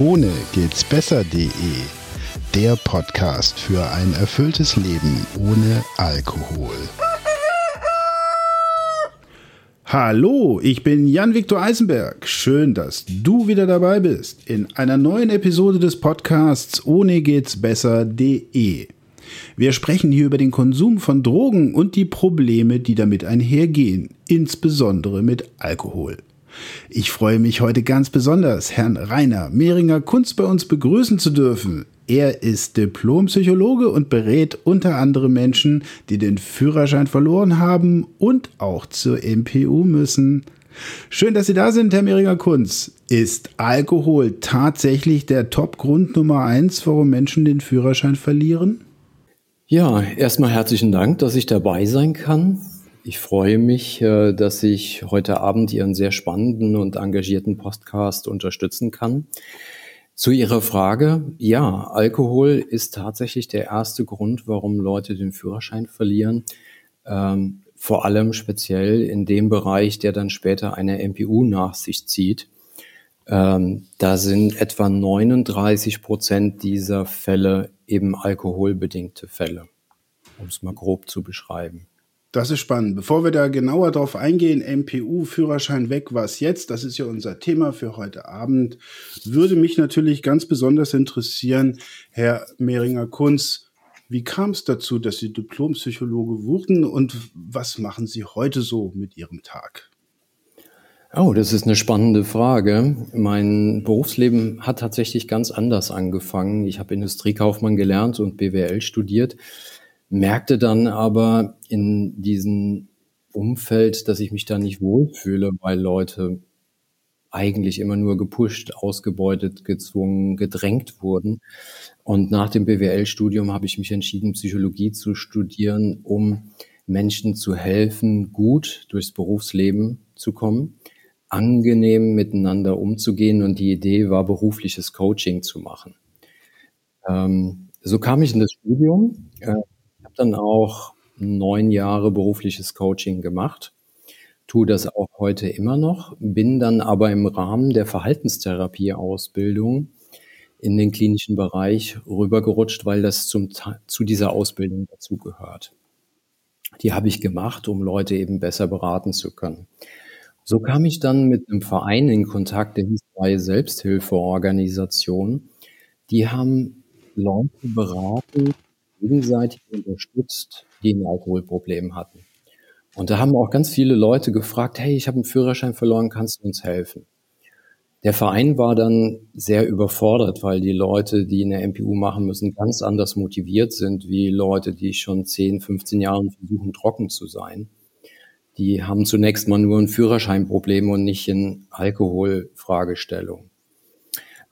Ohne geht's besser.de. Der Podcast für ein erfülltes Leben ohne Alkohol. Hallo, ich bin Jan-Viktor Eisenberg. Schön, dass du wieder dabei bist in einer neuen Episode des Podcasts Ohne geht's besser.de. Wir sprechen hier über den Konsum von Drogen und die Probleme, die damit einhergehen, insbesondere mit Alkohol. Ich freue mich heute ganz besonders, Herrn Rainer Mehringer Kunst bei uns begrüßen zu dürfen. Er ist Diplompsychologe und berät unter anderem Menschen, die den Führerschein verloren haben und auch zur MPU müssen. Schön, dass Sie da sind, Herr Mehringer Kunz. Ist Alkohol tatsächlich der Top-Grund Nummer eins, warum Menschen den Führerschein verlieren? Ja, erstmal herzlichen Dank, dass ich dabei sein kann. Ich freue mich, äh, dass ich heute Abend Ihren sehr spannenden und engagierten Podcast unterstützen kann. Zu Ihrer Frage, ja, Alkohol ist tatsächlich der erste Grund, warum Leute den Führerschein verlieren. Ähm, vor allem speziell in dem Bereich, der dann später eine MPU nach sich zieht. Ähm, da sind etwa 39 Prozent dieser Fälle eben alkoholbedingte Fälle, um es mal grob zu beschreiben. Das ist spannend. Bevor wir da genauer drauf eingehen, MPU, Führerschein weg, was jetzt? Das ist ja unser Thema für heute Abend. Würde mich natürlich ganz besonders interessieren, Herr Mehringer-Kunz, wie kam es dazu, dass Sie Diplompsychologe wurden und was machen Sie heute so mit Ihrem Tag? Oh, das ist eine spannende Frage. Mein Berufsleben hat tatsächlich ganz anders angefangen. Ich habe Industriekaufmann gelernt und BWL studiert merkte dann aber in diesem Umfeld, dass ich mich da nicht wohlfühle, weil Leute eigentlich immer nur gepusht, ausgebeutet, gezwungen, gedrängt wurden. Und nach dem BWL-Studium habe ich mich entschieden, Psychologie zu studieren, um Menschen zu helfen, gut durchs Berufsleben zu kommen, angenehm miteinander umzugehen. Und die Idee war, berufliches Coaching zu machen. Ähm, so kam ich in das Studium. Äh, dann auch neun Jahre berufliches Coaching gemacht, tue das auch heute immer noch, bin dann aber im Rahmen der Verhaltenstherapie-Ausbildung in den klinischen Bereich rübergerutscht, weil das zum, zu dieser Ausbildung dazugehört. Die habe ich gemacht, um Leute eben besser beraten zu können. So kam ich dann mit einem Verein in Kontakt, der hieß Freie Selbsthilfeorganisation. Die haben Leute beraten, gegenseitig unterstützt, die ein Alkoholproblem hatten. Und da haben auch ganz viele Leute gefragt, hey, ich habe einen Führerschein verloren, kannst du uns helfen? Der Verein war dann sehr überfordert, weil die Leute, die eine MPU machen müssen, ganz anders motiviert sind wie Leute, die schon 10, 15 Jahre versuchen, trocken zu sein. Die haben zunächst mal nur ein Führerscheinproblem und nicht eine Alkoholfragestellung.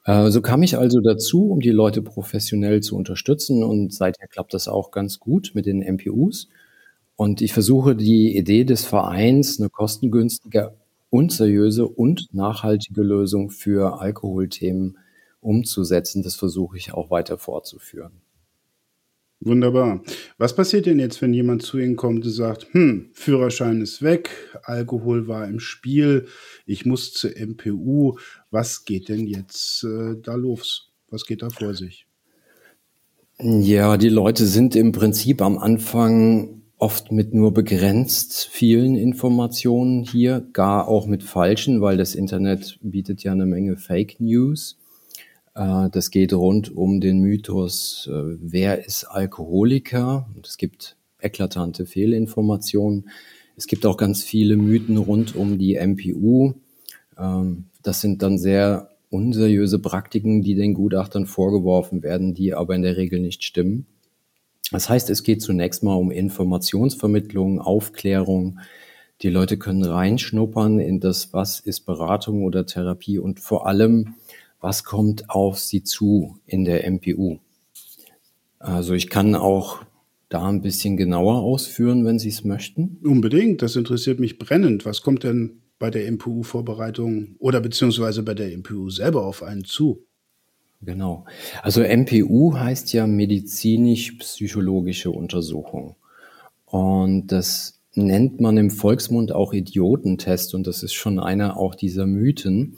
Äh, so kam ich also dazu, um die Leute professionell zu unterstützen und seither klappt das auch ganz gut mit den MPUs. Und ich versuche die Idee des Vereins, eine kostengünstige und seriöse und nachhaltige Lösung für Alkoholthemen umzusetzen. Das versuche ich auch weiter fortzuführen. Wunderbar. Was passiert denn jetzt, wenn jemand zu Ihnen kommt und sagt, hm, Führerschein ist weg, Alkohol war im Spiel, ich muss zur MPU. Was geht denn jetzt äh, da los? Was geht da vor sich? Ja, die Leute sind im Prinzip am Anfang oft mit nur begrenzt vielen Informationen hier, gar auch mit falschen, weil das Internet bietet ja eine Menge Fake News. Äh, das geht rund um den Mythos, äh, wer ist Alkoholiker? Es gibt eklatante Fehlinformationen. Es gibt auch ganz viele Mythen rund um die MPU. Ähm, das sind dann sehr unseriöse Praktiken, die den Gutachtern vorgeworfen werden, die aber in der Regel nicht stimmen. Das heißt, es geht zunächst mal um Informationsvermittlung, Aufklärung. Die Leute können reinschnuppern in das, was ist Beratung oder Therapie und vor allem was kommt auf Sie zu in der MPU? Also ich kann auch da ein bisschen genauer ausführen, wenn Sie es möchten. Unbedingt, das interessiert mich brennend. Was kommt denn bei der MPU-Vorbereitung oder beziehungsweise bei der MPU selber auf einen zu? Genau. Also MPU heißt ja medizinisch-psychologische Untersuchung. Und das nennt man im Volksmund auch Idiotentest und das ist schon einer auch dieser Mythen.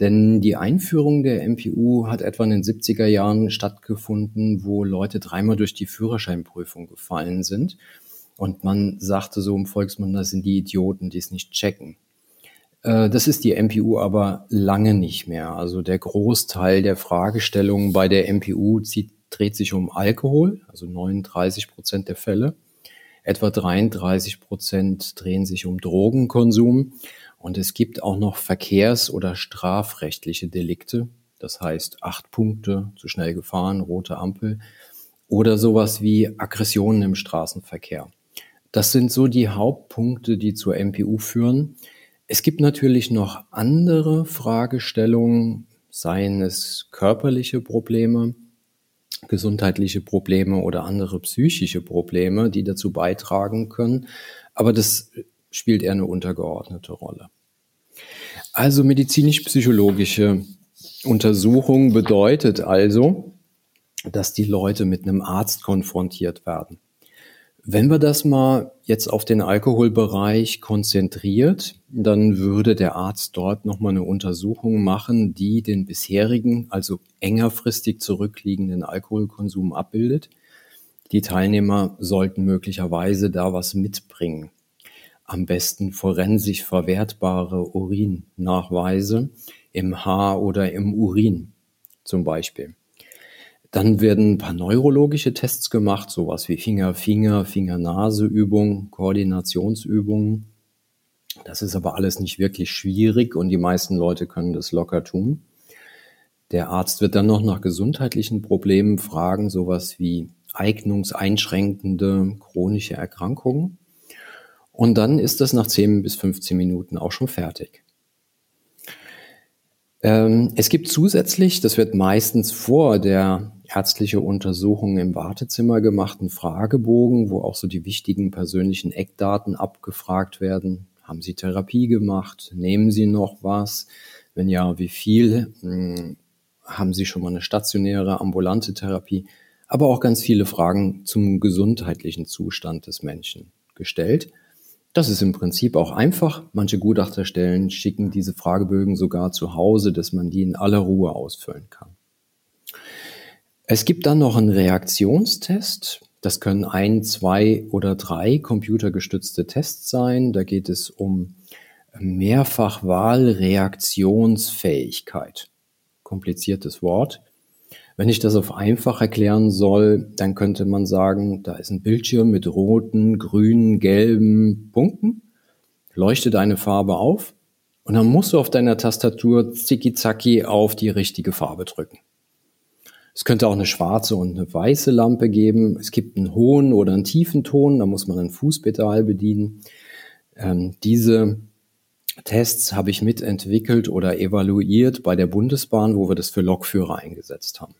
Denn die Einführung der MPU hat etwa in den 70er Jahren stattgefunden, wo Leute dreimal durch die Führerscheinprüfung gefallen sind. Und man sagte so im Volksmund, das sind die Idioten, die es nicht checken. Äh, das ist die MPU aber lange nicht mehr. Also der Großteil der Fragestellungen bei der MPU zieht, dreht sich um Alkohol, also 39 Prozent der Fälle. Etwa 33 Prozent drehen sich um Drogenkonsum und es gibt auch noch verkehrs- oder strafrechtliche Delikte. Das heißt, acht Punkte, zu schnell gefahren, rote Ampel oder sowas wie Aggressionen im Straßenverkehr. Das sind so die Hauptpunkte, die zur MPU führen. Es gibt natürlich noch andere Fragestellungen, seien es körperliche Probleme, gesundheitliche Probleme oder andere psychische Probleme, die dazu beitragen können. Aber das spielt eher eine untergeordnete Rolle. Also medizinisch-psychologische Untersuchung bedeutet also, dass die Leute mit einem Arzt konfrontiert werden. Wenn wir das mal jetzt auf den Alkoholbereich konzentriert, dann würde der Arzt dort nochmal eine Untersuchung machen, die den bisherigen, also engerfristig zurückliegenden Alkoholkonsum abbildet. Die Teilnehmer sollten möglicherweise da was mitbringen am besten forensisch verwertbare Urinnachweise im Haar oder im Urin zum Beispiel. Dann werden ein paar neurologische Tests gemacht, sowas wie Finger-Finger, Finger-Nase-Übungen, Koordinationsübungen. Das ist aber alles nicht wirklich schwierig und die meisten Leute können das locker tun. Der Arzt wird dann noch nach gesundheitlichen Problemen fragen, sowas wie eignungseinschränkende chronische Erkrankungen. Und dann ist das nach 10 bis 15 Minuten auch schon fertig. Ähm, es gibt zusätzlich, das wird meistens vor der ärztliche Untersuchung im Wartezimmer gemacht, einen Fragebogen, wo auch so die wichtigen persönlichen Eckdaten abgefragt werden. Haben Sie Therapie gemacht? Nehmen Sie noch was? Wenn ja, wie viel? Hm, haben Sie schon mal eine stationäre, ambulante Therapie? Aber auch ganz viele Fragen zum gesundheitlichen Zustand des Menschen gestellt. Das ist im Prinzip auch einfach. Manche Gutachterstellen schicken diese Fragebögen sogar zu Hause, dass man die in aller Ruhe ausfüllen kann. Es gibt dann noch einen Reaktionstest. Das können ein, zwei oder drei computergestützte Tests sein. Da geht es um Mehrfachwahlreaktionsfähigkeit. Kompliziertes Wort. Wenn ich das auf einfach erklären soll, dann könnte man sagen, da ist ein Bildschirm mit roten, grünen, gelben Punkten, leuchtet eine Farbe auf und dann musst du auf deiner Tastatur zicki-zacki auf die richtige Farbe drücken. Es könnte auch eine schwarze und eine weiße Lampe geben. Es gibt einen hohen oder einen tiefen Ton, da muss man ein Fußpedal bedienen. Ähm, diese Tests habe ich mitentwickelt oder evaluiert bei der Bundesbahn, wo wir das für Lokführer eingesetzt haben.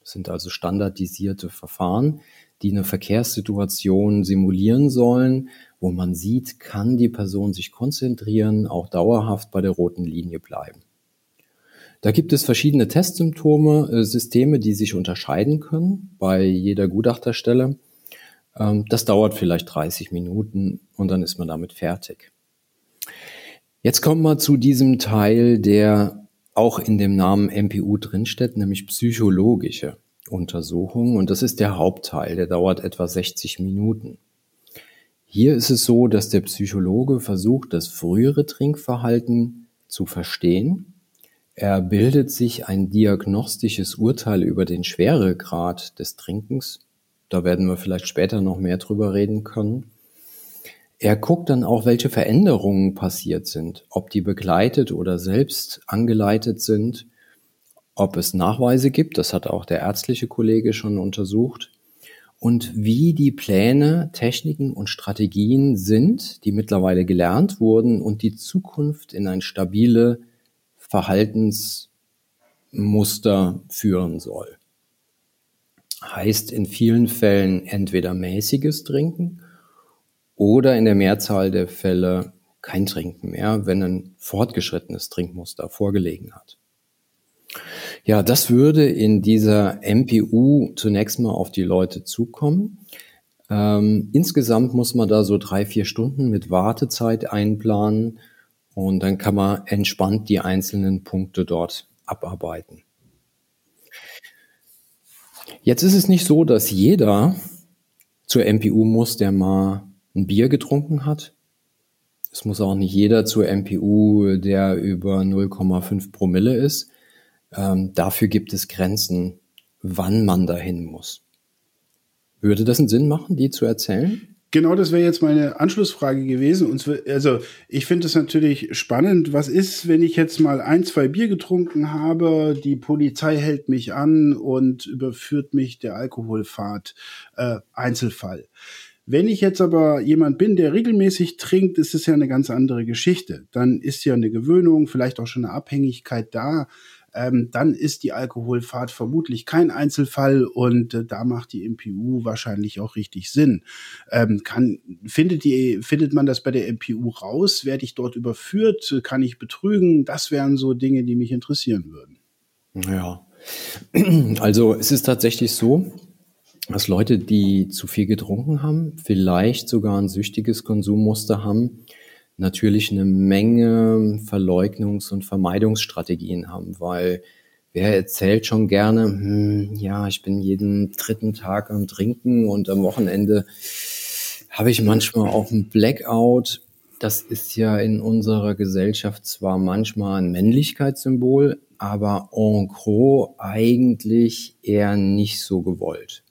Das sind also standardisierte Verfahren, die eine Verkehrssituation simulieren sollen, wo man sieht, kann die Person sich konzentrieren, auch dauerhaft bei der roten Linie bleiben. Da gibt es verschiedene Testsymptome, äh, Systeme, die sich unterscheiden können bei jeder Gutachterstelle. Ähm, das dauert vielleicht 30 Minuten und dann ist man damit fertig. Jetzt kommen wir zu diesem Teil, der auch in dem Namen MPU drinsteht, nämlich psychologische Untersuchungen. Und das ist der Hauptteil, der dauert etwa 60 Minuten. Hier ist es so, dass der Psychologe versucht, das frühere Trinkverhalten zu verstehen. Er bildet sich ein diagnostisches Urteil über den Schweregrad des Trinkens. Da werden wir vielleicht später noch mehr drüber reden können. Er guckt dann auch, welche Veränderungen passiert sind, ob die begleitet oder selbst angeleitet sind, ob es Nachweise gibt, das hat auch der ärztliche Kollege schon untersucht, und wie die Pläne, Techniken und Strategien sind, die mittlerweile gelernt wurden und die Zukunft in ein stabile Verhaltensmuster führen soll. Heißt in vielen Fällen entweder mäßiges Trinken oder in der Mehrzahl der Fälle kein Trinken mehr, wenn ein fortgeschrittenes Trinkmuster vorgelegen hat. Ja, das würde in dieser MPU zunächst mal auf die Leute zukommen. Ähm, insgesamt muss man da so drei, vier Stunden mit Wartezeit einplanen Und dann kann man entspannt die einzelnen Punkte dort abarbeiten. Jetzt ist es nicht so, dass jeder zur MPU muss, der mal ein Bier getrunken hat. Es muss auch nicht jeder zur MPU, der über 0,5 Promille ist. Ähm, dafür gibt es Grenzen, wann man dahin muss. Würde das einen Sinn machen, die zu erzählen? Genau, das wäre jetzt meine Anschlussfrage gewesen. Und also ich finde es natürlich spannend. Was ist, wenn ich jetzt mal ein, zwei Bier getrunken habe, die Polizei hält mich an und überführt mich der Alkoholfahrt? Äh, Einzelfall. Wenn ich jetzt aber jemand bin, der regelmäßig trinkt, ist es ja eine ganz andere Geschichte. Dann ist ja eine Gewöhnung, vielleicht auch schon eine Abhängigkeit da ähm, dann ist die Alkoholfahrt vermutlich kein Einzelfall und äh, da macht die MPU wahrscheinlich auch richtig Sinn. Ähm, kann, findet, die, findet man das bei der MPU raus? Werde ich dort überführt? Kann ich betrügen? Das wären so Dinge, die mich interessieren würden. Ja, also es ist tatsächlich so, dass Leute, die zu viel getrunken haben, vielleicht sogar ein süchtiges Konsummuster haben, natürlich eine Menge Verleugnungs- und Vermeidungsstrategien haben, weil wer erzählt schon gerne, hm, ja, ich bin jeden dritten Tag am Trinken und am Wochenende habe ich manchmal auch ein Blackout. Das ist ja in unserer Gesellschaft zwar manchmal ein Männlichkeitssymbol, aber en gros eigentlich eher nicht so gewollt.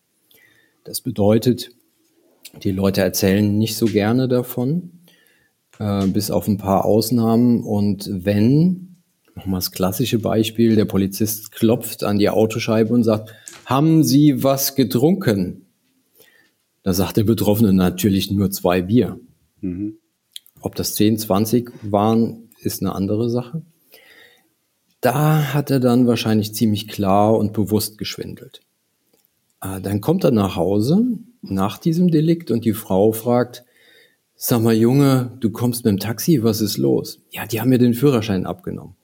Das bedeutet, die Leute erzählen nicht so gerne davon äh, bis auf ein paar Ausnahmen. Und wenn, nochmal das klassische Beispiel, der Polizist klopft an die Autoscheibe und sagt, haben Sie was getrunken? Da sagt der Betroffene natürlich nur zwei Bier. Mhm. Ob das 10, 20 waren, ist eine andere Sache. Da hat er dann wahrscheinlich ziemlich klar und bewusst geschwindelt. Äh, dann kommt er nach Hause nach diesem Delikt und die Frau fragt, Sag mal, Junge, du kommst mit dem Taxi, was ist los? Ja, die haben mir den Führerschein abgenommen.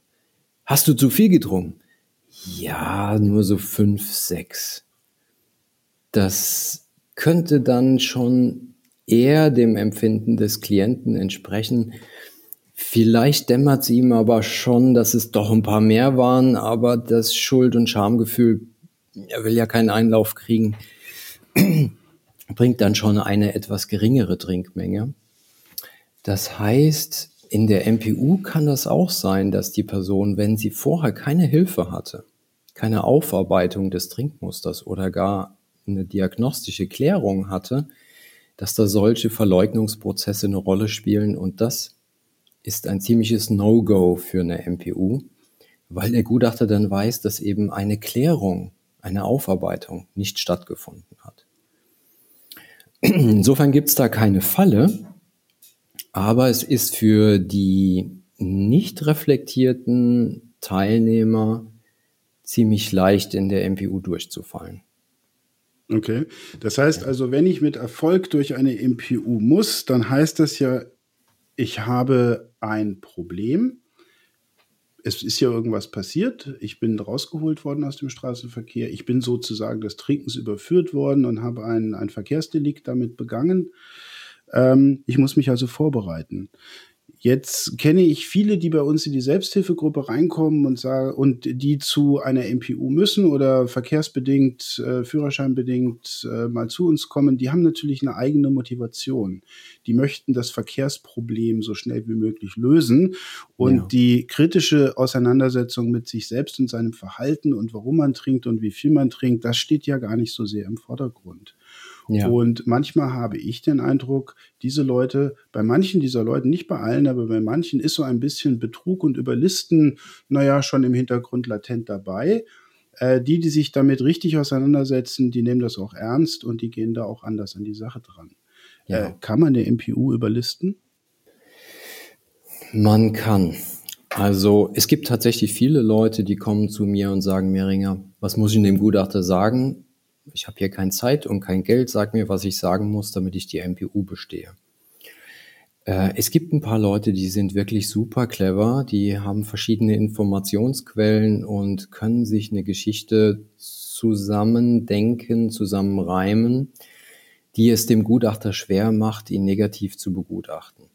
Hast du zu viel getrunken? Ja, nur so fünf, sechs. Das könnte dann schon eher dem Empfinden des Klienten entsprechen. Vielleicht dämmert sie ihm aber schon, dass es doch ein paar mehr waren, aber das Schuld- und Schamgefühl, er will ja keinen Einlauf kriegen, bringt dann schon eine etwas geringere Trinkmenge. Das heißt, in der MPU kann das auch sein, dass die Person, wenn sie vorher keine Hilfe hatte, keine Aufarbeitung des Trinkmusters oder gar eine diagnostische Klärung hatte, dass da solche Verleugnungsprozesse eine Rolle spielen und das ist ein ziemliches No-Go für eine MPU, weil der Gutachter dann weiß, dass eben eine Klärung, eine Aufarbeitung nicht stattgefunden hat. Insofern gibt es da keine Falle, aber es ist für die nicht reflektierten Teilnehmer ziemlich leicht in der MPU durchzufallen. Okay, das heißt also, wenn ich mit Erfolg durch eine MPU muss, dann heißt das ja, ich habe ein Problem. Es ist ja irgendwas passiert. Ich bin rausgeholt worden aus dem Straßenverkehr. Ich bin sozusagen des Trinkens überführt worden und habe ein, ein Verkehrsdelikt damit begangen. Ähm, ich muss mich also vorbereiten. Jetzt kenne ich viele, die bei uns in die Selbsthilfegruppe reinkommen und sagen, und die zu einer MPU müssen oder verkehrsbedingt, äh, führerscheinbedingt äh, mal zu uns kommen, die haben natürlich eine eigene Motivation. Die möchten das Verkehrsproblem so schnell wie möglich lösen. Und ja. die kritische Auseinandersetzung mit sich selbst und seinem Verhalten und warum man trinkt und wie viel man trinkt, das steht ja gar nicht so sehr im Vordergrund. Ja. Und manchmal habe ich den Eindruck, diese Leute, bei manchen dieser Leute, nicht bei allen, aber bei manchen ist so ein bisschen Betrug und Überlisten, naja, schon im Hintergrund latent dabei. Äh, die, die sich damit richtig auseinandersetzen, die nehmen das auch ernst und die gehen da auch anders an die Sache dran. Ja. Äh, kann man der MPU überlisten? Man kann. Also es gibt tatsächlich viele Leute, die kommen zu mir und sagen, Mehringer, was muss ich dem Gutachter sagen? Ich habe hier keine Zeit und kein Geld, sag mir, was ich sagen muss, damit ich die MPU bestehe. Äh, es gibt ein paar Leute, die sind wirklich super clever, die haben verschiedene Informationsquellen und können sich eine Geschichte zusammendenken, zusammenreimen, die es dem Gutachter schwer macht, ihn negativ zu begutachten.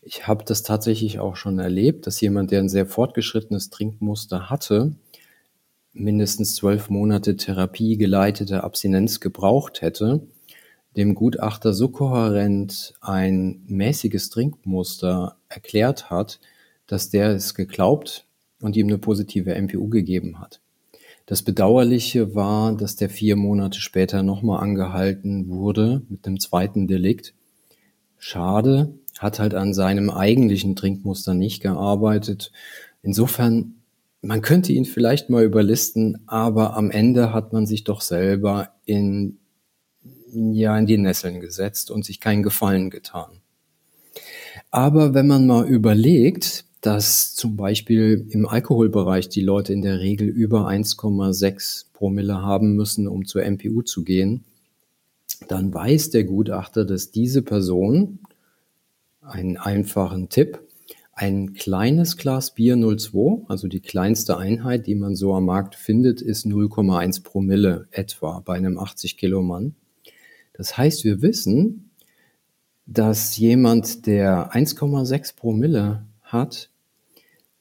Ich habe das tatsächlich auch schon erlebt, dass jemand, der ein sehr fortgeschrittenes Trinkmuster hatte, mindestens zwölf Monate therapiegeleitete Abstinenz gebraucht hätte, dem Gutachter so kohärent ein mäßiges Trinkmuster erklärt hat, dass der es geglaubt und ihm eine positive MPU gegeben hat. Das Bedauerliche war, dass der vier Monate später nochmal angehalten wurde mit einem zweiten Delikt. Schade, hat halt an seinem eigentlichen Trinkmuster nicht gearbeitet. Insofern, man könnte ihn vielleicht mal überlisten, aber am Ende hat man sich doch selber in, ja, in die Nesseln gesetzt und sich keinen Gefallen getan. Aber wenn man mal überlegt, dass zum Beispiel im Alkoholbereich die Leute in der Regel über 1,6 Promille haben müssen, um zur MPU zu gehen, dann weiß der Gutachter, dass diese Person, einen einfachen Tipp, ein kleines Glas Bier 02, also die kleinste Einheit, die man so am Markt findet, ist 0,1 Promille etwa bei einem 80 Kilo Mann. Das heißt, wir wissen, dass jemand, der 1,6 Promille hat,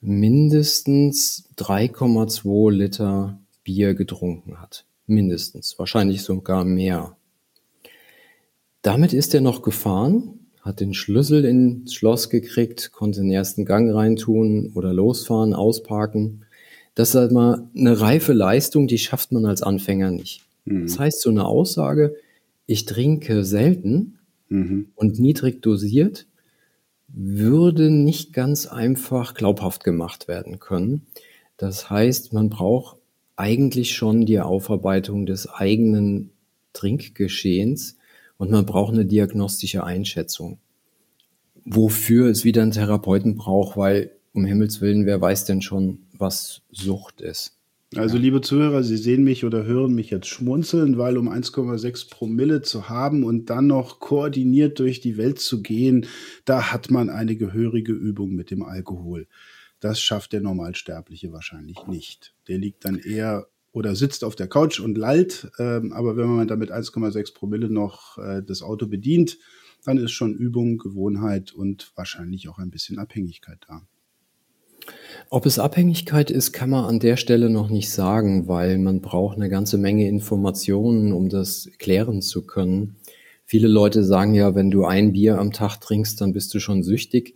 mindestens 3,2 Liter Bier getrunken hat. Mindestens, wahrscheinlich sogar mehr. Damit ist er noch gefahren, hat den Schlüssel ins Schloss gekriegt, konnte den ersten Gang reintun oder losfahren, ausparken. Das ist halt mal eine reife Leistung, die schafft man als Anfänger nicht. Mhm. Das heißt, so eine Aussage, ich trinke selten mhm. und niedrig dosiert, würde nicht ganz einfach glaubhaft gemacht werden können. Das heißt, man braucht eigentlich schon die Aufarbeitung des eigenen Trinkgeschehens und man braucht eine diagnostische Einschätzung. Wofür es wieder einen Therapeuten braucht, weil um Himmels Willen, wer weiß denn schon, was Sucht ist. Also, liebe Zuhörer, Sie sehen mich oder hören mich jetzt schmunzeln, weil um 1,6 Promille zu haben und dann noch koordiniert durch die Welt zu gehen, da hat man eine gehörige Übung mit dem Alkohol. Das schafft der Normalsterbliche wahrscheinlich nicht. Der liegt dann eher oder sitzt auf der Couch und lallt. Ähm, aber wenn man damit 1,6 Promille noch äh, das Auto bedient, dann ist schon Übung, Gewohnheit und wahrscheinlich auch ein bisschen Abhängigkeit da. Ob es Abhängigkeit ist, kann man an der Stelle noch nicht sagen, weil man braucht eine ganze Menge Informationen, um das klären zu können. Viele Leute sagen ja, wenn du ein Bier am Tag trinkst, dann bist du schon süchtig.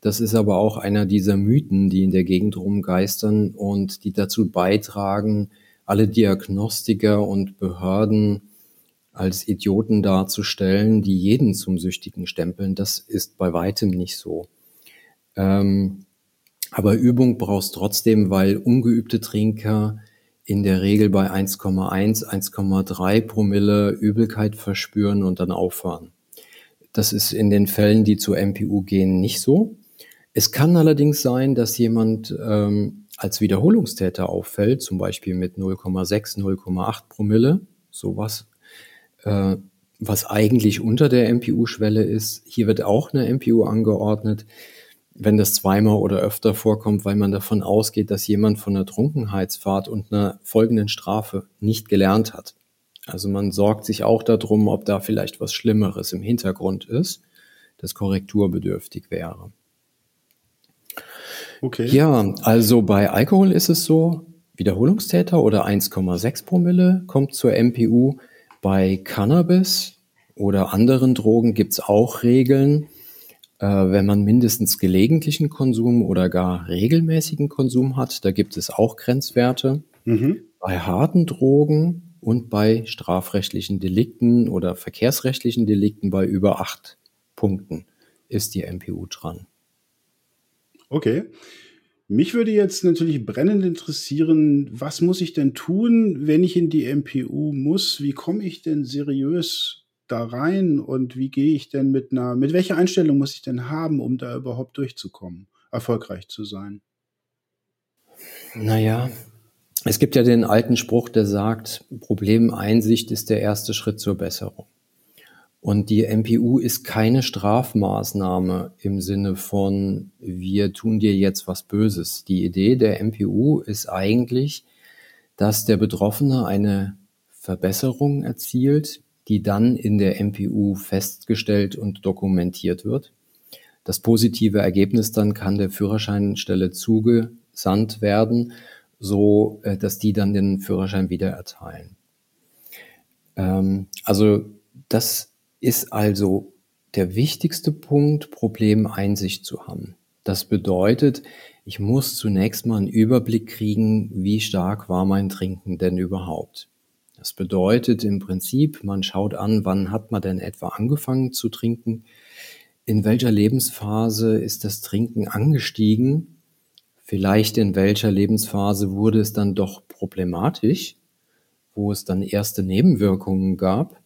Das ist aber auch einer dieser Mythen, die in der Gegend rumgeistern und die dazu beitragen, alle Diagnostiker und Behörden als Idioten darzustellen, die jeden zum Süchtigen stempeln. Das ist bei weitem nicht so. Ähm, aber Übung brauchst trotzdem, weil ungeübte Trinker in der Regel bei 1,1, 1,3 Promille Übelkeit verspüren und dann aufhören. Das ist in den Fällen, die zur MPU gehen, nicht so. Es kann allerdings sein, dass jemand ähm, als Wiederholungstäter auffällt, zum Beispiel mit 0,6, 0,8 Promille, sowas, äh, was eigentlich unter der MPU-Schwelle ist. Hier wird auch eine MPU angeordnet wenn das zweimal oder öfter vorkommt, weil man davon ausgeht, dass jemand von einer Trunkenheitsfahrt und einer folgenden Strafe nicht gelernt hat. Also man sorgt sich auch darum, ob da vielleicht was Schlimmeres im Hintergrund ist, das korrekturbedürftig wäre. Okay. Ja, also bei Alkohol ist es so, Wiederholungstäter oder 1,6 Promille kommt zur MPU. Bei Cannabis oder anderen Drogen gibt's auch Regeln äh, wenn man mindestens gelegentlichen Konsum oder gar regelmäßigen Konsum hat, da gibt es auch Grenzwerte. Mhm. Bei harten Drogen und bei strafrechtlichen Delikten oder verkehrsrechtlichen Delikten bei über acht Punkten ist die MPU dran. Okay. Mich würde jetzt natürlich brennend interessieren, was muss ich denn tun, wenn ich in die MPU muss? Wie komme ich denn seriös da rein und wie gehe ich denn mit einer, mit welcher Einstellung muss ich denn haben, um da überhaupt durchzukommen, erfolgreich zu sein? Naja, es gibt ja den alten Spruch, der sagt, Problemeinsicht ist der erste Schritt zur Besserung. Und die MPU ist keine Strafmaßnahme im Sinne von, wir tun dir jetzt was Böses. Die Idee der MPU ist eigentlich, dass der Betroffene eine Verbesserung erzielt, die dann in der MPU festgestellt und dokumentiert wird. Das positive Ergebnis dann kann der Führerscheinstelle zugesandt werden, so äh, dass die dann den Führerschein wieder erteilen. Ähm, also das ist also der wichtigste Punkt, Problemeinsicht zu haben. Das bedeutet, ich muss zunächst mal einen Überblick kriegen, wie stark war mein Trinken denn überhaupt. Das bedeutet im Prinzip, man schaut an, wann hat man denn etwa angefangen zu trinken, in welcher Lebensphase ist das Trinken angestiegen, vielleicht in welcher Lebensphase wurde es dann doch problematisch, wo es dann erste Nebenwirkungen gab.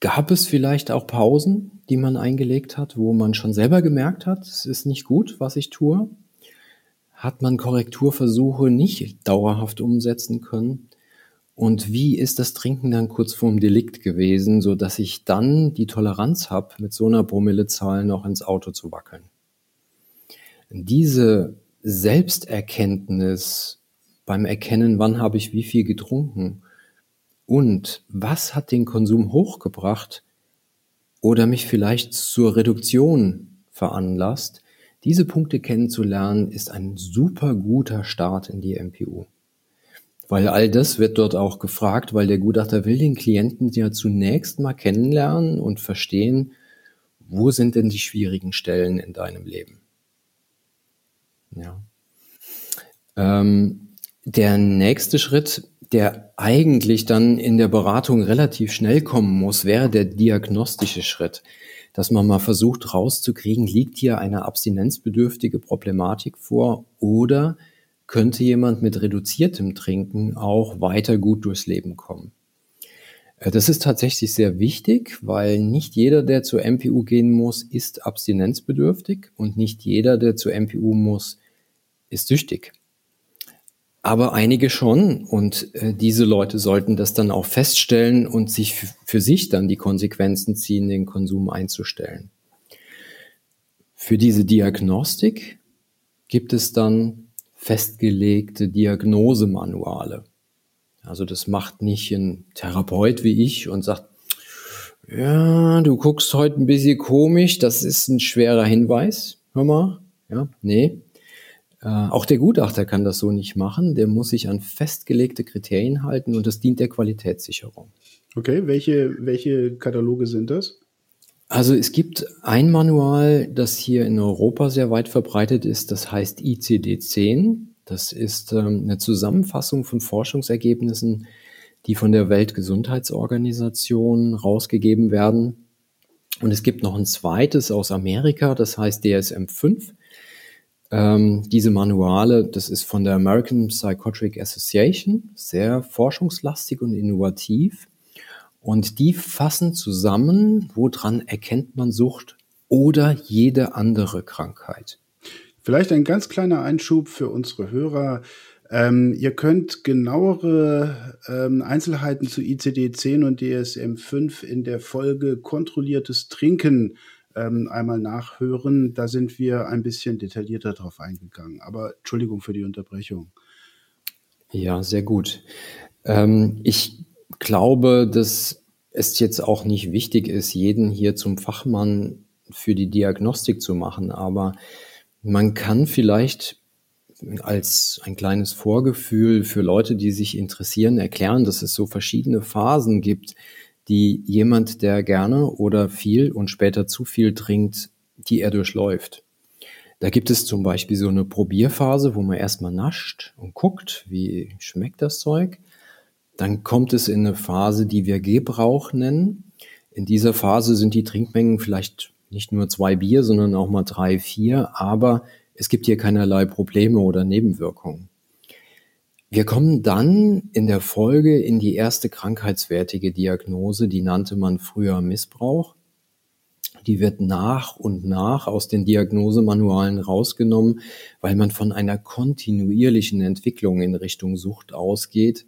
Gab es vielleicht auch Pausen, die man eingelegt hat, wo man schon selber gemerkt hat, es ist nicht gut, was ich tue? Hat man Korrekturversuche nicht dauerhaft umsetzen können? Und wie ist das Trinken dann kurz vorm Delikt gewesen, so dass ich dann die Toleranz habe, mit so einer Promillezahl noch ins Auto zu wackeln? Diese Selbsterkenntnis beim Erkennen, wann habe ich wie viel getrunken und was hat den Konsum hochgebracht oder mich vielleicht zur Reduktion veranlasst, diese Punkte kennenzulernen, ist ein super guter Start in die MPU. Weil all das wird dort auch gefragt, weil der Gutachter will den Klienten ja zunächst mal kennenlernen und verstehen, wo sind denn die schwierigen Stellen in deinem Leben. Ja. Ähm, der nächste Schritt, der eigentlich dann in der Beratung relativ schnell kommen muss, wäre der diagnostische Schritt. Dass man mal versucht rauszukriegen, liegt hier eine abstinenzbedürftige Problematik vor oder könnte jemand mit reduziertem Trinken auch weiter gut durchs Leben kommen. Äh, das ist tatsächlich sehr wichtig, weil nicht jeder, der zur MPU gehen muss, ist abstinenzbedürftig und nicht jeder, der zur MPU muss, ist süchtig. Aber einige schon und äh, diese Leute sollten das dann auch feststellen und sich für sich dann die Konsequenzen ziehen, den Konsum einzustellen. Für diese Diagnostik gibt es dann festgelegte Diagnosemanuale. Also das macht nicht ein Therapeut wie ich und sagt, ja, du guckst heute ein bisschen komisch, das ist ein schwerer Hinweis. Hör mal, ja, nee. Äh, auch der Gutachter kann das so nicht machen. Der muss sich an festgelegte Kriterien halten und das dient der Qualitätssicherung. Okay, welche, welche Kataloge sind das? Also es gibt ein Manual, das hier in Europa sehr weit verbreitet ist, das heißt ICD-10. Das ist ähm, eine Zusammenfassung von Forschungsergebnissen, die von der Weltgesundheitsorganisation rausgegeben werden. Und es gibt noch ein zweites aus Amerika, das heißt DSM-5. Ähm, diese Manuale, das ist von der American Psychotric Association, sehr forschungslastig und innovativ. Und die fassen zusammen, woran erkennt man Sucht oder jede andere Krankheit. Vielleicht ein ganz kleiner Einschub für unsere Hörer. Ähm, ihr könnt genauere ähm, Einzelheiten zu ICD-10 und DSM-5 in der Folge Kontrolliertes Trinken ähm, einmal nachhören. Da sind wir ein bisschen detaillierter drauf eingegangen. Aber Entschuldigung für die Unterbrechung. Ja, sehr gut. Ähm, ich glaube, dass es jetzt auch nicht wichtig ist, jeden hier zum Fachmann für die Diagnostik zu machen, aber man kann vielleicht als ein kleines Vorgefühl für Leute, die sich interessieren, erklären, dass es so verschiedene Phasen gibt, die jemand, der gerne oder viel und später zu viel trinkt, die er durchläuft. Da gibt es zum Beispiel so eine Probierphase, wo man erstmal nascht und guckt, wie schmeckt das Zeug. Dann kommt es in eine Phase, die wir Gebrauch nennen. In dieser Phase sind die Trinkmengen vielleicht nicht nur zwei Bier, sondern auch mal drei, vier, aber es gibt hier keinerlei Probleme oder Nebenwirkungen. Wir kommen dann in der Folge in die erste krankheitswertige Diagnose, die nannte man früher Missbrauch. Die wird nach und nach aus den Diagnosemanualen rausgenommen, weil man von einer kontinuierlichen Entwicklung in Richtung Sucht ausgeht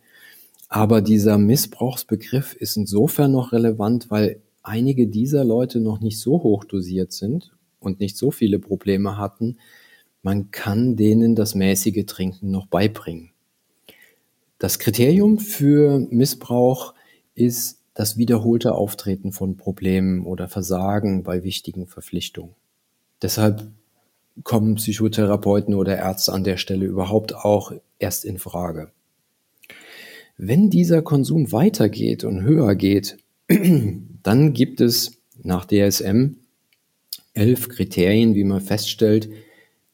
aber dieser Missbrauchsbegriff ist insofern noch relevant, weil einige dieser Leute noch nicht so hoch dosiert sind und nicht so viele Probleme hatten. Man kann denen das mäßige Trinken noch beibringen. Das Kriterium für Missbrauch ist das wiederholte Auftreten von Problemen oder Versagen bei wichtigen Verpflichtungen. Deshalb kommen Psychotherapeuten oder Ärzte an der Stelle überhaupt auch erst in Frage. Wenn dieser Konsum weitergeht und höher geht, dann gibt es nach DSM elf Kriterien, wie man feststellt,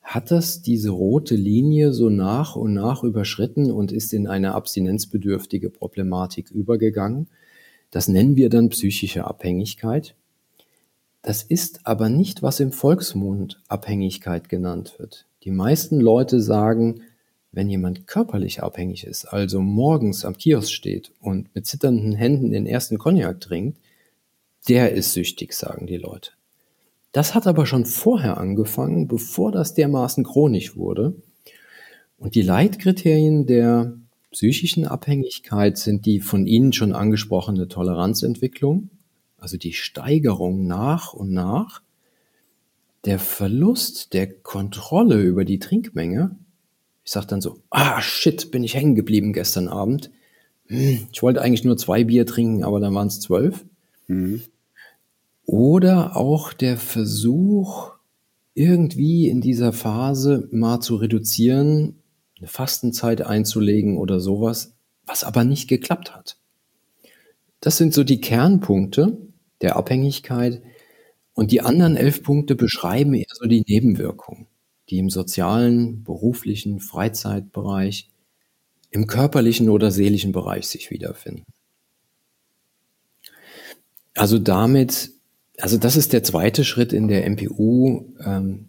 hat das diese rote Linie so nach und nach überschritten und ist in eine abstinenzbedürftige Problematik übergegangen. Das nennen wir dann psychische Abhängigkeit. Das ist aber nicht, was im Volksmund Abhängigkeit genannt wird. Die meisten Leute sagen, wenn jemand körperlich abhängig ist, also morgens am Kiosk steht und mit zitternden Händen den ersten Cognac trinkt, der ist süchtig, sagen die Leute. Das hat aber schon vorher angefangen, bevor das dermaßen chronisch wurde. Und die Leitkriterien der psychischen Abhängigkeit sind die von Ihnen schon angesprochene Toleranzentwicklung, also die Steigerung nach und nach, der Verlust der Kontrolle über die Trinkmenge. Ich sage dann so, ah shit, bin ich hängen geblieben gestern Abend. Hm, ich wollte eigentlich nur zwei Bier trinken, aber dann waren es zwölf. Mhm. Oder auch der Versuch, irgendwie in dieser Phase mal zu reduzieren, eine Fastenzeit einzulegen oder sowas, was aber nicht geklappt hat. Das sind so die Kernpunkte der Abhängigkeit. Und die anderen elf Punkte beschreiben eher so die Nebenwirkungen, die im sozialen, beruflichen, Freizeitbereich, im körperlichen oder seelischen Bereich sich wiederfinden. Also damit, also das ist der zweite Schritt in der MPU, ähm,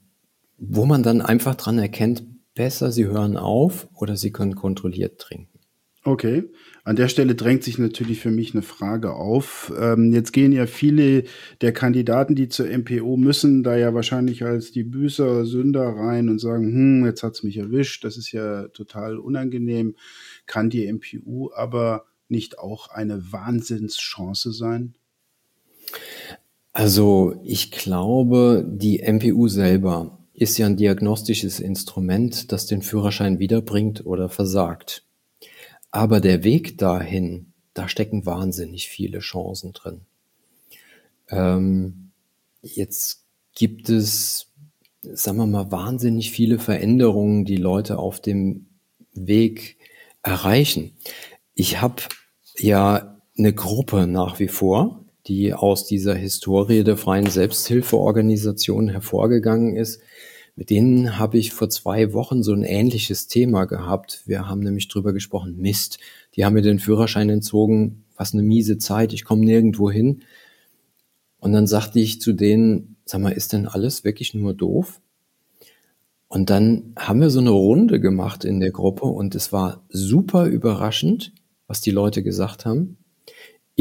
wo man dann einfach dran erkennt, besser, sie hören auf oder sie können kontrolliert trinken. Okay. An der Stelle drängt sich natürlich für mich eine Frage auf. Ähm, jetzt gehen ja viele der Kandidaten, die zur MPO müssen, da ja wahrscheinlich als die Büßer, Sünder rein und sagen, hm, jetzt hat's mich erwischt, das ist ja total unangenehm. Kann die MPU aber nicht auch eine Wahnsinnschance sein? Also ich glaube, die MPU selber ist ja ein diagnostisches Instrument, das den Führerschein wiederbringt oder versagt. Aber der Weg dahin, da stecken wahnsinnig viele Chancen drin. Ähm, jetzt gibt es, sagen wir mal, wahnsinnig viele Veränderungen, die Leute auf dem Weg erreichen. Ich habe ja eine Gruppe nach wie vor, die aus dieser Historie der freien Selbsthilfeorganisation hervorgegangen ist. Mit denen habe ich vor zwei Wochen so ein ähnliches Thema gehabt. Wir haben nämlich drüber gesprochen, Mist, die haben mir den Führerschein entzogen, was eine miese Zeit, ich komme nirgendwo hin. Und dann sagte ich zu denen, sag mal, ist denn alles wirklich nur doof? Und dann haben wir so eine Runde gemacht in der Gruppe und es war super überraschend, was die Leute gesagt haben.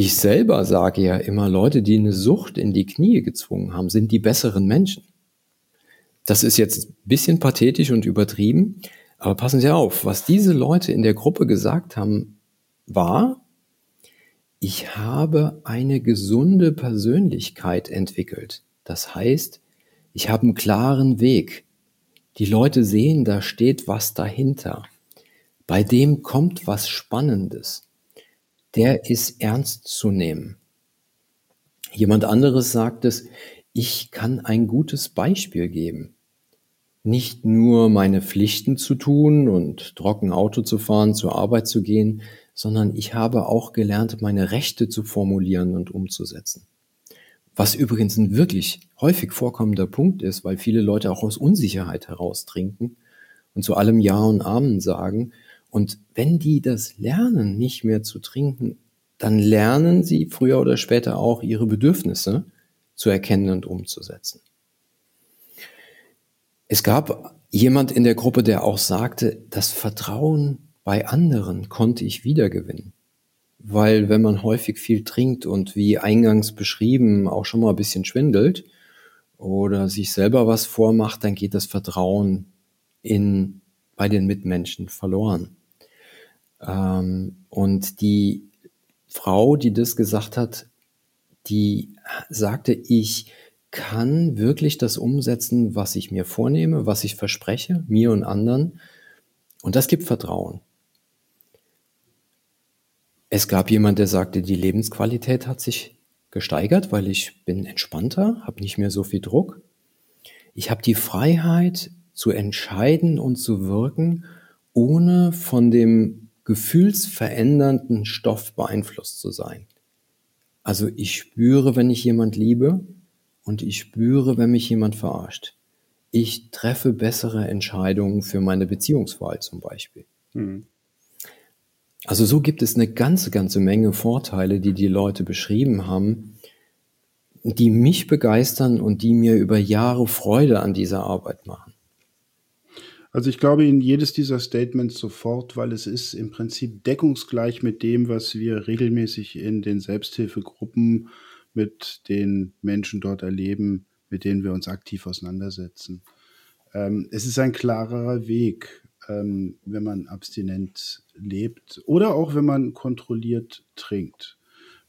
Ich selber sage ja immer, Leute, die eine Sucht in die Knie gezwungen haben, sind die besseren Menschen. Das ist jetzt ein bisschen pathetisch und übertrieben, aber passen Sie auf, was diese Leute in der Gruppe gesagt haben, war, ich habe eine gesunde Persönlichkeit entwickelt. Das heißt, ich habe einen klaren Weg. Die Leute sehen, da steht was dahinter. Bei dem kommt was Spannendes. Der ist ernst zu nehmen. Jemand anderes sagt es, ich kann ein gutes Beispiel geben nicht nur meine Pflichten zu tun und trocken Auto zu fahren, zur Arbeit zu gehen, sondern ich habe auch gelernt, meine Rechte zu formulieren und umzusetzen. Was übrigens ein wirklich häufig vorkommender Punkt ist, weil viele Leute auch aus Unsicherheit heraus trinken und zu allem Ja und Amen sagen. Und wenn die das lernen, nicht mehr zu trinken, dann lernen sie früher oder später auch ihre Bedürfnisse zu erkennen und umzusetzen. Es gab jemand in der Gruppe, der auch sagte, das Vertrauen bei anderen konnte ich wiedergewinnen. Weil wenn man häufig viel trinkt und wie eingangs beschrieben auch schon mal ein bisschen schwindelt oder sich selber was vormacht, dann geht das Vertrauen in, bei den Mitmenschen verloren. Ähm, und die Frau, die das gesagt hat, die sagte, ich kann wirklich das umsetzen, was ich mir vornehme, was ich verspreche, mir und anderen. Und das gibt Vertrauen. Es gab jemand, der sagte, die Lebensqualität hat sich gesteigert, weil ich bin entspannter, habe nicht mehr so viel Druck. Ich habe die Freiheit zu entscheiden und zu wirken, ohne von dem gefühlsverändernden Stoff beeinflusst zu sein. Also ich spüre, wenn ich jemand liebe und ich spüre, wenn mich jemand verarscht. Ich treffe bessere Entscheidungen für meine Beziehungswahl zum Beispiel. Mhm. Also so gibt es eine ganze, ganze Menge Vorteile, die die Leute beschrieben haben, die mich begeistern und die mir über Jahre Freude an dieser Arbeit machen. Also ich glaube in jedes dieser Statements sofort, weil es ist im Prinzip deckungsgleich mit dem, was wir regelmäßig in den Selbsthilfegruppen mit den Menschen dort erleben, mit denen wir uns aktiv auseinandersetzen. Ähm, es ist ein klarerer Weg, ähm, wenn man abstinent lebt oder auch wenn man kontrolliert trinkt.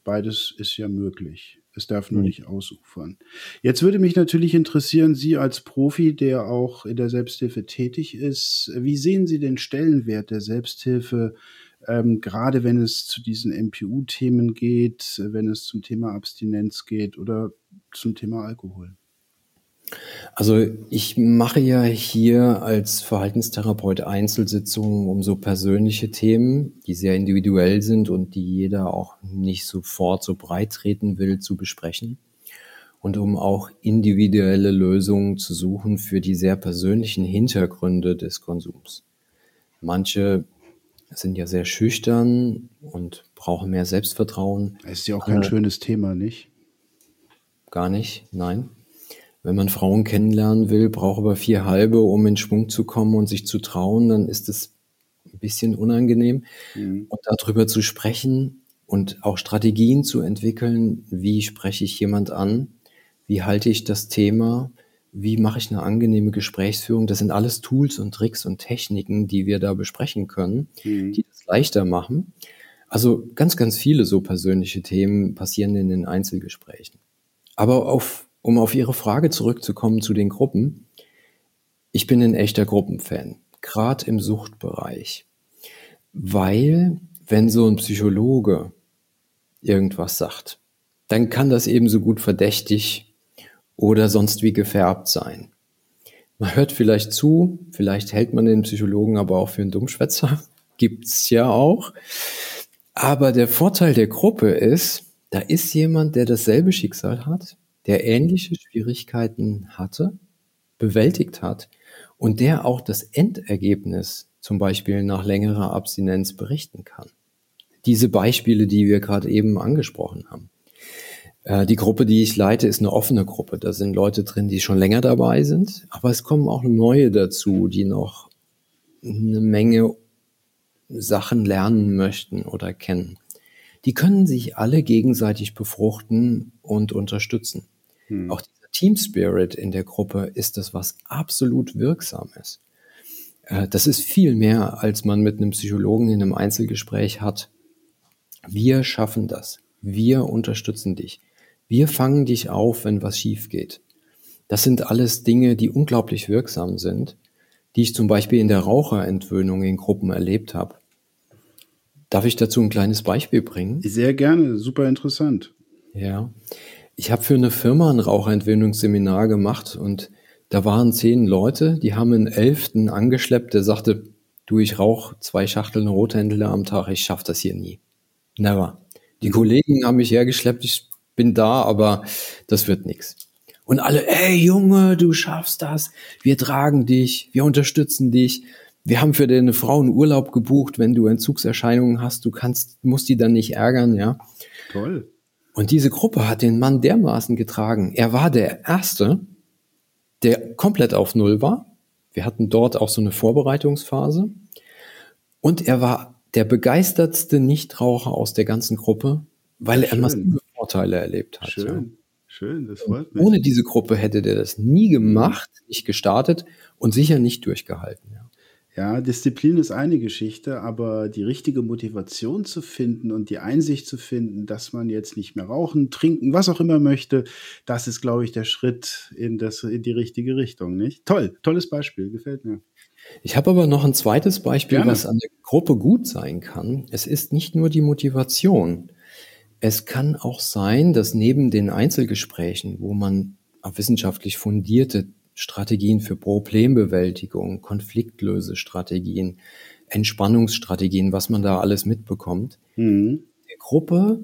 Beides ist ja möglich. Es darf nur nicht ausufern. Jetzt würde mich natürlich interessieren, Sie als Profi, der auch in der Selbsthilfe tätig ist, wie sehen Sie den Stellenwert der Selbsthilfe, ähm, gerade wenn es zu diesen MPU-Themen geht, wenn es zum Thema Abstinenz geht oder zum Thema Alkohol? Also ich mache ja hier als Verhaltenstherapeut Einzelsitzungen um so persönliche Themen, die sehr individuell sind und die jeder auch nicht sofort so breit treten will, zu besprechen. Und um auch individuelle Lösungen zu suchen für die sehr persönlichen Hintergründe des Konsums. Manche sind ja sehr schüchtern und brauchen mehr Selbstvertrauen. Es ist ja auch kein äh, schönes Thema, nicht? Gar nicht, nein. Wenn man Frauen kennenlernen will, braucht aber vier halbe, um in Schwung zu kommen und sich zu trauen, dann ist es ein bisschen unangenehm. Mhm. Und darüber zu sprechen und auch Strategien zu entwickeln, wie spreche ich jemand an, wie halte ich das Thema, wie mache ich eine angenehme Gesprächsführung, das sind alles Tools und Tricks und Techniken, die wir da besprechen können, mhm. die das leichter machen. Also ganz, ganz viele so persönliche Themen passieren in den Einzelgesprächen. Aber auf um auf Ihre Frage zurückzukommen zu den Gruppen. Ich bin ein echter Gruppenfan, gerade im Suchtbereich, weil wenn so ein Psychologe irgendwas sagt, dann kann das ebenso gut verdächtig oder sonst wie gefärbt sein. Man hört vielleicht zu, vielleicht hält man den Psychologen aber auch für einen Dummschwätzer, gibt's ja auch. Aber der Vorteil der Gruppe ist, da ist jemand, der dasselbe Schicksal hat, der ähnliche Schwierigkeiten hatte, bewältigt hat und der auch das Endergebnis zum Beispiel nach längerer Abstinenz berichten kann. Diese Beispiele, die wir gerade eben angesprochen haben. Äh, die Gruppe, die ich leite, ist eine offene Gruppe. Da sind Leute drin, die schon länger dabei sind, aber es kommen auch neue dazu, die noch eine Menge Sachen lernen möchten oder kennen. Die können sich alle gegenseitig befruchten und unterstützen. Hm. Auch dieser Team Spirit in der Gruppe ist das, was absolut wirksam ist. Äh, das ist viel mehr, als man mit einem Psychologen in einem Einzelgespräch hat. Wir schaffen das. Wir unterstützen dich. Wir fangen dich auf, wenn was schief geht. Das sind alles Dinge, die unglaublich wirksam sind, die ich zum Beispiel in der Raucherentwöhnung in Gruppen erlebt habe. Darf ich dazu ein kleines Beispiel bringen? Sehr gerne, super interessant. Ja, ich habe für eine Firma ein Raucherentwöhnungsseminar gemacht und da waren zehn Leute, die haben einen Elften angeschleppt, der sagte, du, ich rauche zwei Schachteln Rothändler am Tag, ich schaff das hier nie. Never. Die Kollegen haben mich hergeschleppt, ich bin da, aber das wird nichts. Und alle, ey Junge, du schaffst das, wir tragen dich, wir unterstützen dich. Wir haben für deine Frau einen Urlaub gebucht, wenn du Entzugserscheinungen hast, du kannst, musst die dann nicht ärgern, ja. Toll. Und diese Gruppe hat den Mann dermaßen getragen. Er war der Erste, der komplett auf Null war. Wir hatten dort auch so eine Vorbereitungsphase. Und er war der begeistertste Nichtraucher aus der ganzen Gruppe, weil er massive Vorteile erlebt hat. Schön, ja. schön, das freut mich. Ohne diese Gruppe hätte der das nie gemacht, nicht gestartet und sicher nicht durchgehalten. Ja. Disziplin ist eine Geschichte, aber die richtige Motivation zu finden und die Einsicht zu finden, dass man jetzt nicht mehr rauchen, trinken, was auch immer möchte, das ist, glaube ich, der Schritt in, das, in die richtige Richtung. Nicht? Toll, tolles Beispiel, gefällt mir. Ich habe aber noch ein zweites Beispiel, Gerne. was an der Gruppe gut sein kann. Es ist nicht nur die Motivation. Es kann auch sein, dass neben den Einzelgesprächen, wo man auf wissenschaftlich fundierte Strategien für Problembewältigung, Konfliktlösestrategien, Entspannungsstrategien, was man da alles mitbekommt. Mhm. Die Gruppe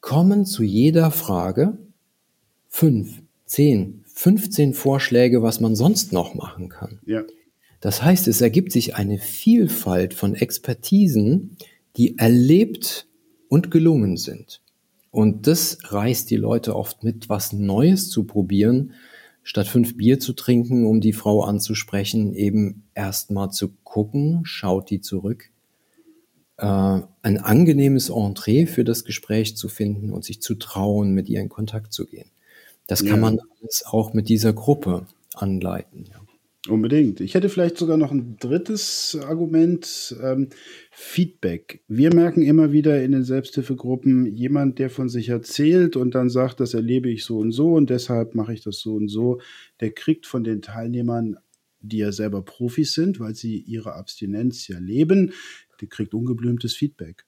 kommen zu jeder Frage fünf, zehn, 15 Vorschläge, was man sonst noch machen kann. Ja. Das heißt, es ergibt sich eine Vielfalt von Expertisen, die erlebt und gelungen sind. Und das reißt die Leute oft mit, was Neues zu probieren, statt fünf Bier zu trinken, um die Frau anzusprechen, eben erstmal zu gucken, schaut die zurück, äh, ein angenehmes Entree für das Gespräch zu finden und sich zu trauen, mit ihr in Kontakt zu gehen. Das kann ja. man alles auch mit dieser Gruppe anleiten. Ja. Unbedingt. Ich hätte vielleicht sogar noch ein drittes Argument. Ähm, Feedback. Wir merken immer wieder in den Selbsthilfegruppen, jemand, der von sich erzählt und dann sagt, das erlebe ich so und so und deshalb mache ich das so und so, der kriegt von den Teilnehmern, die ja selber Profis sind, weil sie ihre Abstinenz ja leben, der kriegt ungeblümtes Feedback.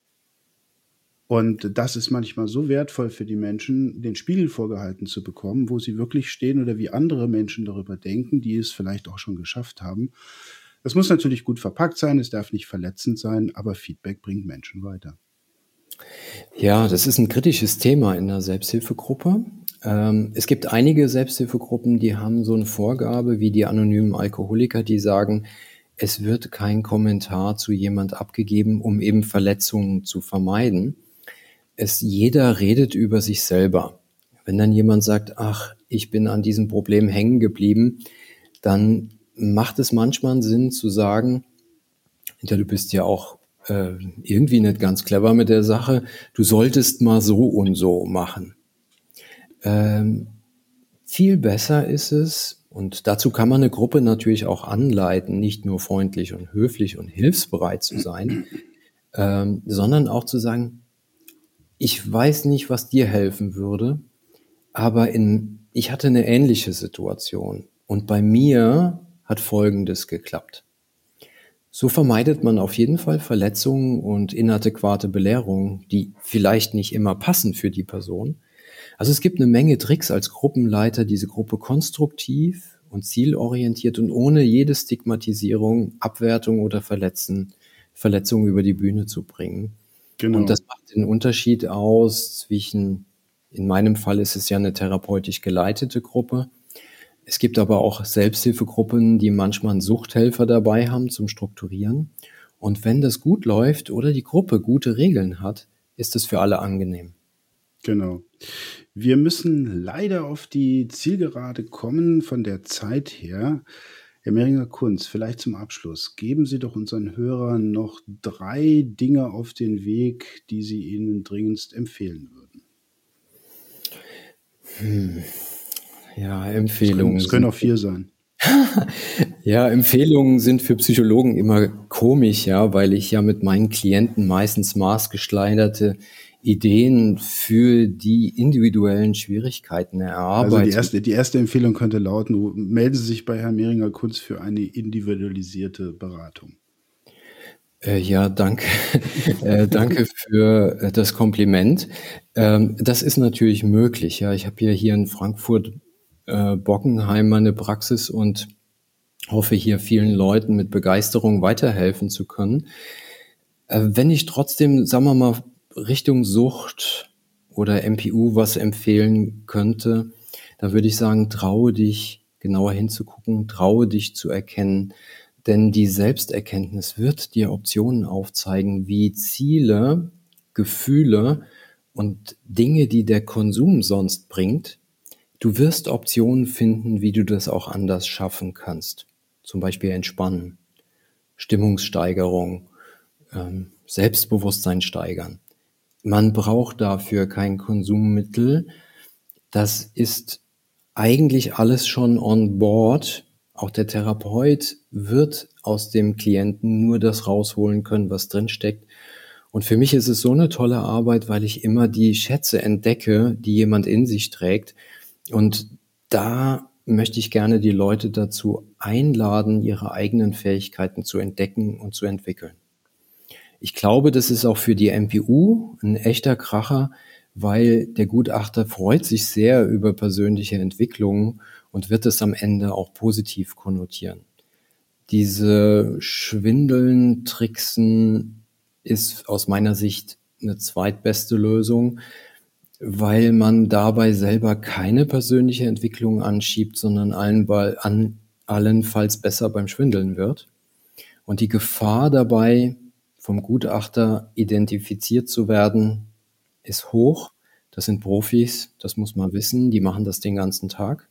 Und das ist manchmal so wertvoll für die Menschen, den Spiegel vorgehalten zu bekommen, wo sie wirklich stehen oder wie andere Menschen darüber denken, die es vielleicht auch schon geschafft haben. Es muss natürlich gut verpackt sein, es darf nicht verletzend sein, aber Feedback bringt Menschen weiter. Ja, das ist ein kritisches Thema in der Selbsthilfegruppe. Ähm, es gibt einige Selbsthilfegruppen, die haben so eine Vorgabe wie die anonymen Alkoholiker, die sagen, es wird kein Kommentar zu jemand abgegeben, um eben Verletzungen zu vermeiden es jeder redet über sich selber. Wenn dann jemand sagt, ach, ich bin an diesem Problem hängen geblieben, dann macht es manchmal Sinn zu sagen, ja, du bist ja auch äh, irgendwie nicht ganz clever mit der Sache, du solltest mal so und so machen. Ähm, viel besser ist es, und dazu kann man eine Gruppe natürlich auch anleiten, nicht nur freundlich und höflich und hilfsbereit zu sein, ähm, sondern auch zu sagen, ich weiß nicht, was dir helfen würde, aber in, ich hatte eine ähnliche Situation und bei mir hat Folgendes geklappt. So vermeidet man auf jeden Fall Verletzungen und inadäquate Belehrungen, die vielleicht nicht immer passen für die Person. Also es gibt eine Menge Tricks als Gruppenleiter, diese Gruppe konstruktiv und zielorientiert und ohne jede Stigmatisierung, Abwertung oder Verletzen, Verletzung über die Bühne zu bringen. Genau. Und das macht den Unterschied aus zwischen, in meinem Fall ist es ja eine therapeutisch geleitete Gruppe. Es gibt aber auch Selbsthilfegruppen, die manchmal einen Suchthelfer dabei haben zum Strukturieren. Und wenn das gut läuft oder die Gruppe gute Regeln hat, ist es für alle angenehm. Genau. Wir müssen leider auf die Zielgerade kommen von der Zeit her. Herr Mehringer Kunz, vielleicht zum Abschluss. Geben Sie doch unseren Hörern noch drei Dinge auf den Weg, die Sie ihnen dringendst empfehlen würden. Hm. Ja, Empfehlungen. Es können, können auch vier sein. ja, Empfehlungen sind für Psychologen immer komisch, ja, weil ich ja mit meinen Klienten meistens maßgeschneiderte Ideen für die individuellen Schwierigkeiten erarbeiten. Also die erste, die erste Empfehlung könnte lauten, melden Sie sich bei Herrn Mehringer Kunz für eine individualisierte Beratung. Äh, ja, danke. äh, danke für äh, das Kompliment. Ähm, das ist natürlich möglich. Ja, ich habe ja hier in Frankfurt äh, Bockenheim meine Praxis und hoffe hier vielen Leuten mit Begeisterung weiterhelfen zu können. Äh, wenn ich trotzdem, sagen wir mal, Richtung Sucht oder MPU was empfehlen könnte, da würde ich sagen, traue dich genauer hinzugucken, traue dich zu erkennen, denn die Selbsterkenntnis wird dir Optionen aufzeigen, wie Ziele, Gefühle und Dinge, die der Konsum sonst bringt, du wirst Optionen finden, wie du das auch anders schaffen kannst. Zum Beispiel Entspannen, Stimmungssteigerung, ähm, Selbstbewusstsein steigern. Man braucht dafür kein Konsummittel. Das ist eigentlich alles schon on board. Auch der Therapeut wird aus dem Klienten nur das rausholen können, was drinsteckt. Und für mich ist es so eine tolle Arbeit, weil ich immer die Schätze entdecke, die jemand in sich trägt. Und da möchte ich gerne die Leute dazu einladen, ihre eigenen Fähigkeiten zu entdecken und zu entwickeln. Ich glaube, das ist auch für die MPU ein echter Kracher, weil der Gutachter freut sich sehr über persönliche Entwicklungen und wird es am Ende auch positiv konnotieren. Diese Schwindeln, Tricksen ist aus meiner Sicht eine zweitbeste Lösung, weil man dabei selber keine persönliche Entwicklung anschiebt, sondern allenfalls besser beim Schwindeln wird. Und die Gefahr dabei, vom Gutachter identifiziert zu werden, ist hoch. Das sind Profis, das muss man wissen, die machen das den ganzen Tag.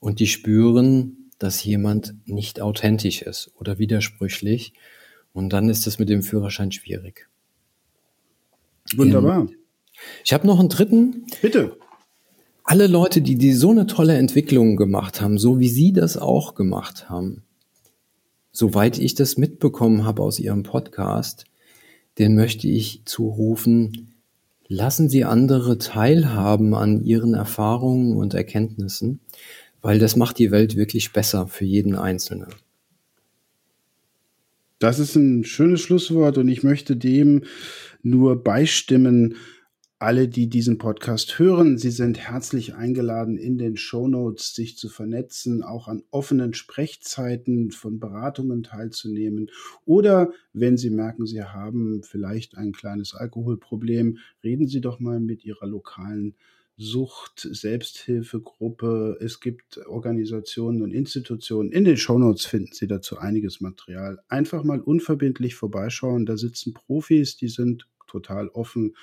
Und die spüren, dass jemand nicht authentisch ist oder widersprüchlich. Und dann ist es mit dem Führerschein schwierig. Wunderbar. Ich habe noch einen dritten. Bitte. Alle Leute, die, die so eine tolle Entwicklung gemacht haben, so wie Sie das auch gemacht haben, soweit ich das mitbekommen habe aus Ihrem Podcast, den möchte ich zurufen, lassen Sie andere teilhaben an Ihren Erfahrungen und Erkenntnissen, weil das macht die Welt wirklich besser für jeden Einzelnen. Das ist ein schönes Schlusswort und ich möchte dem nur beistimmen, alle, die diesen Podcast hören, Sie sind herzlich eingeladen, in den Show Notes sich zu vernetzen, auch an offenen Sprechzeiten von Beratungen teilzunehmen. Oder wenn Sie merken, Sie haben vielleicht ein kleines Alkoholproblem, reden Sie doch mal mit Ihrer lokalen Sucht, Selbsthilfegruppe. Es gibt Organisationen und Institutionen. In den Shownotes finden Sie dazu einiges Material. Einfach mal unverbindlich vorbeischauen. Da sitzen Profis, die sind total offen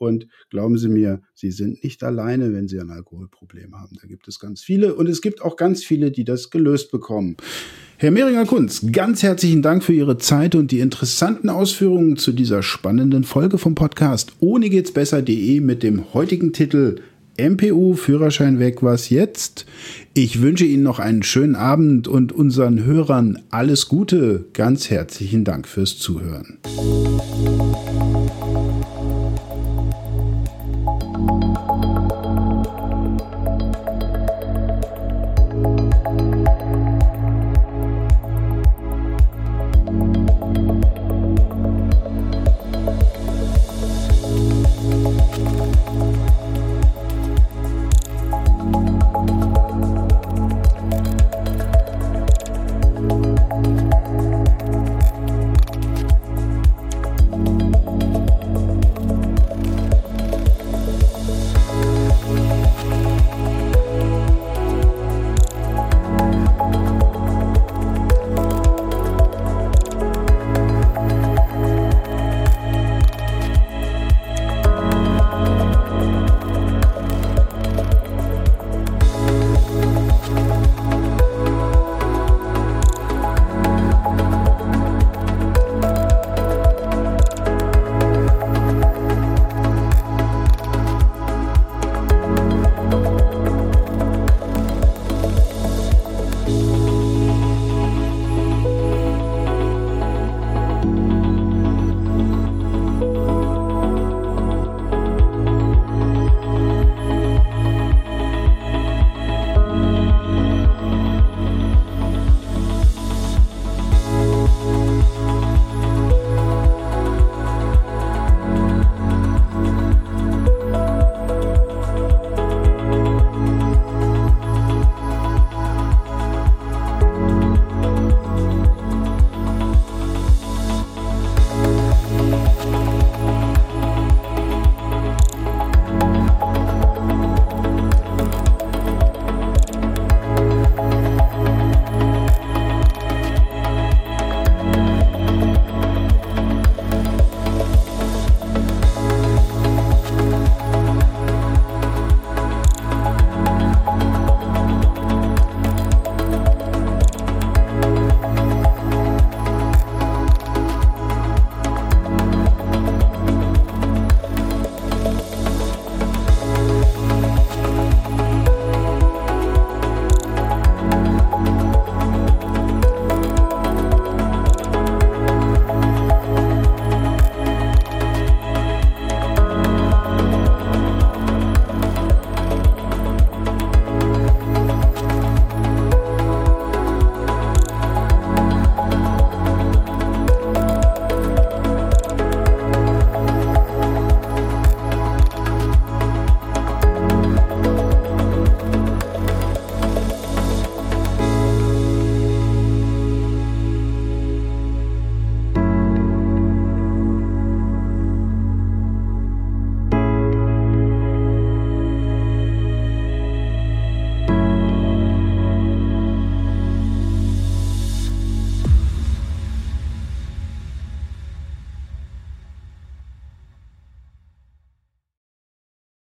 und glauben Sie mir, Sie sind nicht alleine, wenn Sie ein Alkoholproblem haben. Da gibt es ganz viele und es gibt auch ganz viele, die das gelöst bekommen. Herr Mehringer Kunz, ganz herzlichen Dank für Ihre Zeit und die interessanten Ausführungen zu dieser spannenden Folge vom Podcast ohne geht's besser.de mit dem heutigen Titel MPU Führerschein weg, was jetzt? Ich wünsche Ihnen noch einen schönen Abend und unseren Hörern alles Gute. Ganz herzlichen Dank fürs Zuhören.